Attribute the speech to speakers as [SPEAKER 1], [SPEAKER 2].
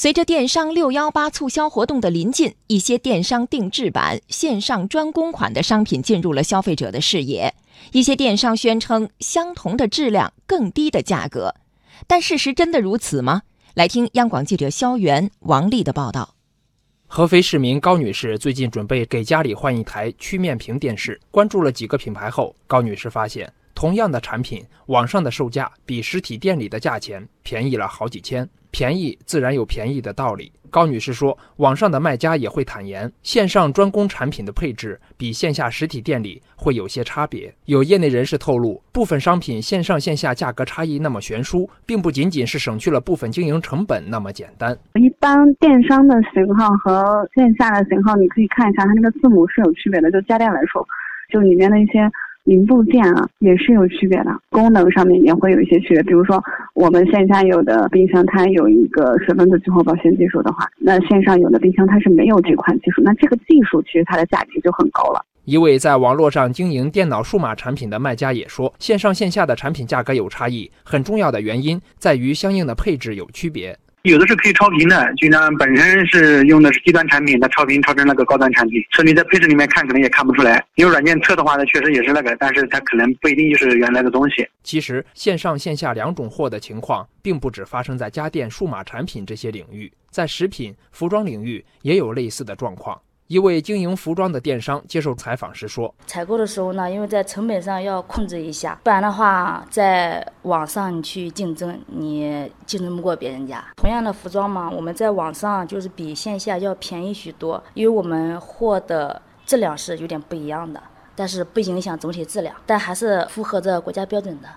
[SPEAKER 1] 随着电商六幺八促销活动的临近，一些电商定制版、线上专供款的商品进入了消费者的视野。一些电商宣称相同的质量、更低的价格，但事实真的如此吗？来听央广记者肖元、王丽的报道。
[SPEAKER 2] 合肥市民高女士最近准备给家里换一台曲面屏电视，关注了几个品牌后，高女士发现，同样的产品，网上的售价比实体店里的价钱便宜了好几千。便宜自然有便宜的道理。高女士说，网上的卖家也会坦言，线上专供产品的配置比线下实体店里会有些差别。有业内人士透露，部分商品线上线下价格差异那么悬殊，并不仅仅是省去了部分经营成本那么简单。
[SPEAKER 3] 一般电商的型号和线下的型号，你可以看一下，它那个字母是有区别的。就家电来说，就里面的一些。零部件啊也是有区别的，功能上面也会有一些区别。比如说，我们线下有的冰箱它有一个水分子最后保鲜技术的话，那线上有的冰箱它是没有这款技术。那这个技术其实它的价值就很高了。
[SPEAKER 2] 一位在网络上经营电脑数码产品的卖家也说，线上线下的产品价格有差异，很重要的原因在于相应的配置有区别。
[SPEAKER 4] 有的是可以超频的，就像本身是用的是低端产品，它超频超成那个高端产品，所以你在配置里面看可能也看不出来。用软件测的话，呢确实也是那个，但是它可能不一定就是原来的东西。
[SPEAKER 2] 其实线上线下两种货的情况，并不只发生在家电、数码产品这些领域，在食品、服装领域也有类似的状况。一位经营服装的电商接受采访时说：“
[SPEAKER 5] 采购的时候呢，因为在成本上要控制一下，不然的话，在网上你去竞争，你竞争不过别人家。同样的服装嘛，我们在网上就是比线下要便宜许多，因为我们货的质量是有点不一样的，但是不影响总体质量，但还是符合着国家标准的。”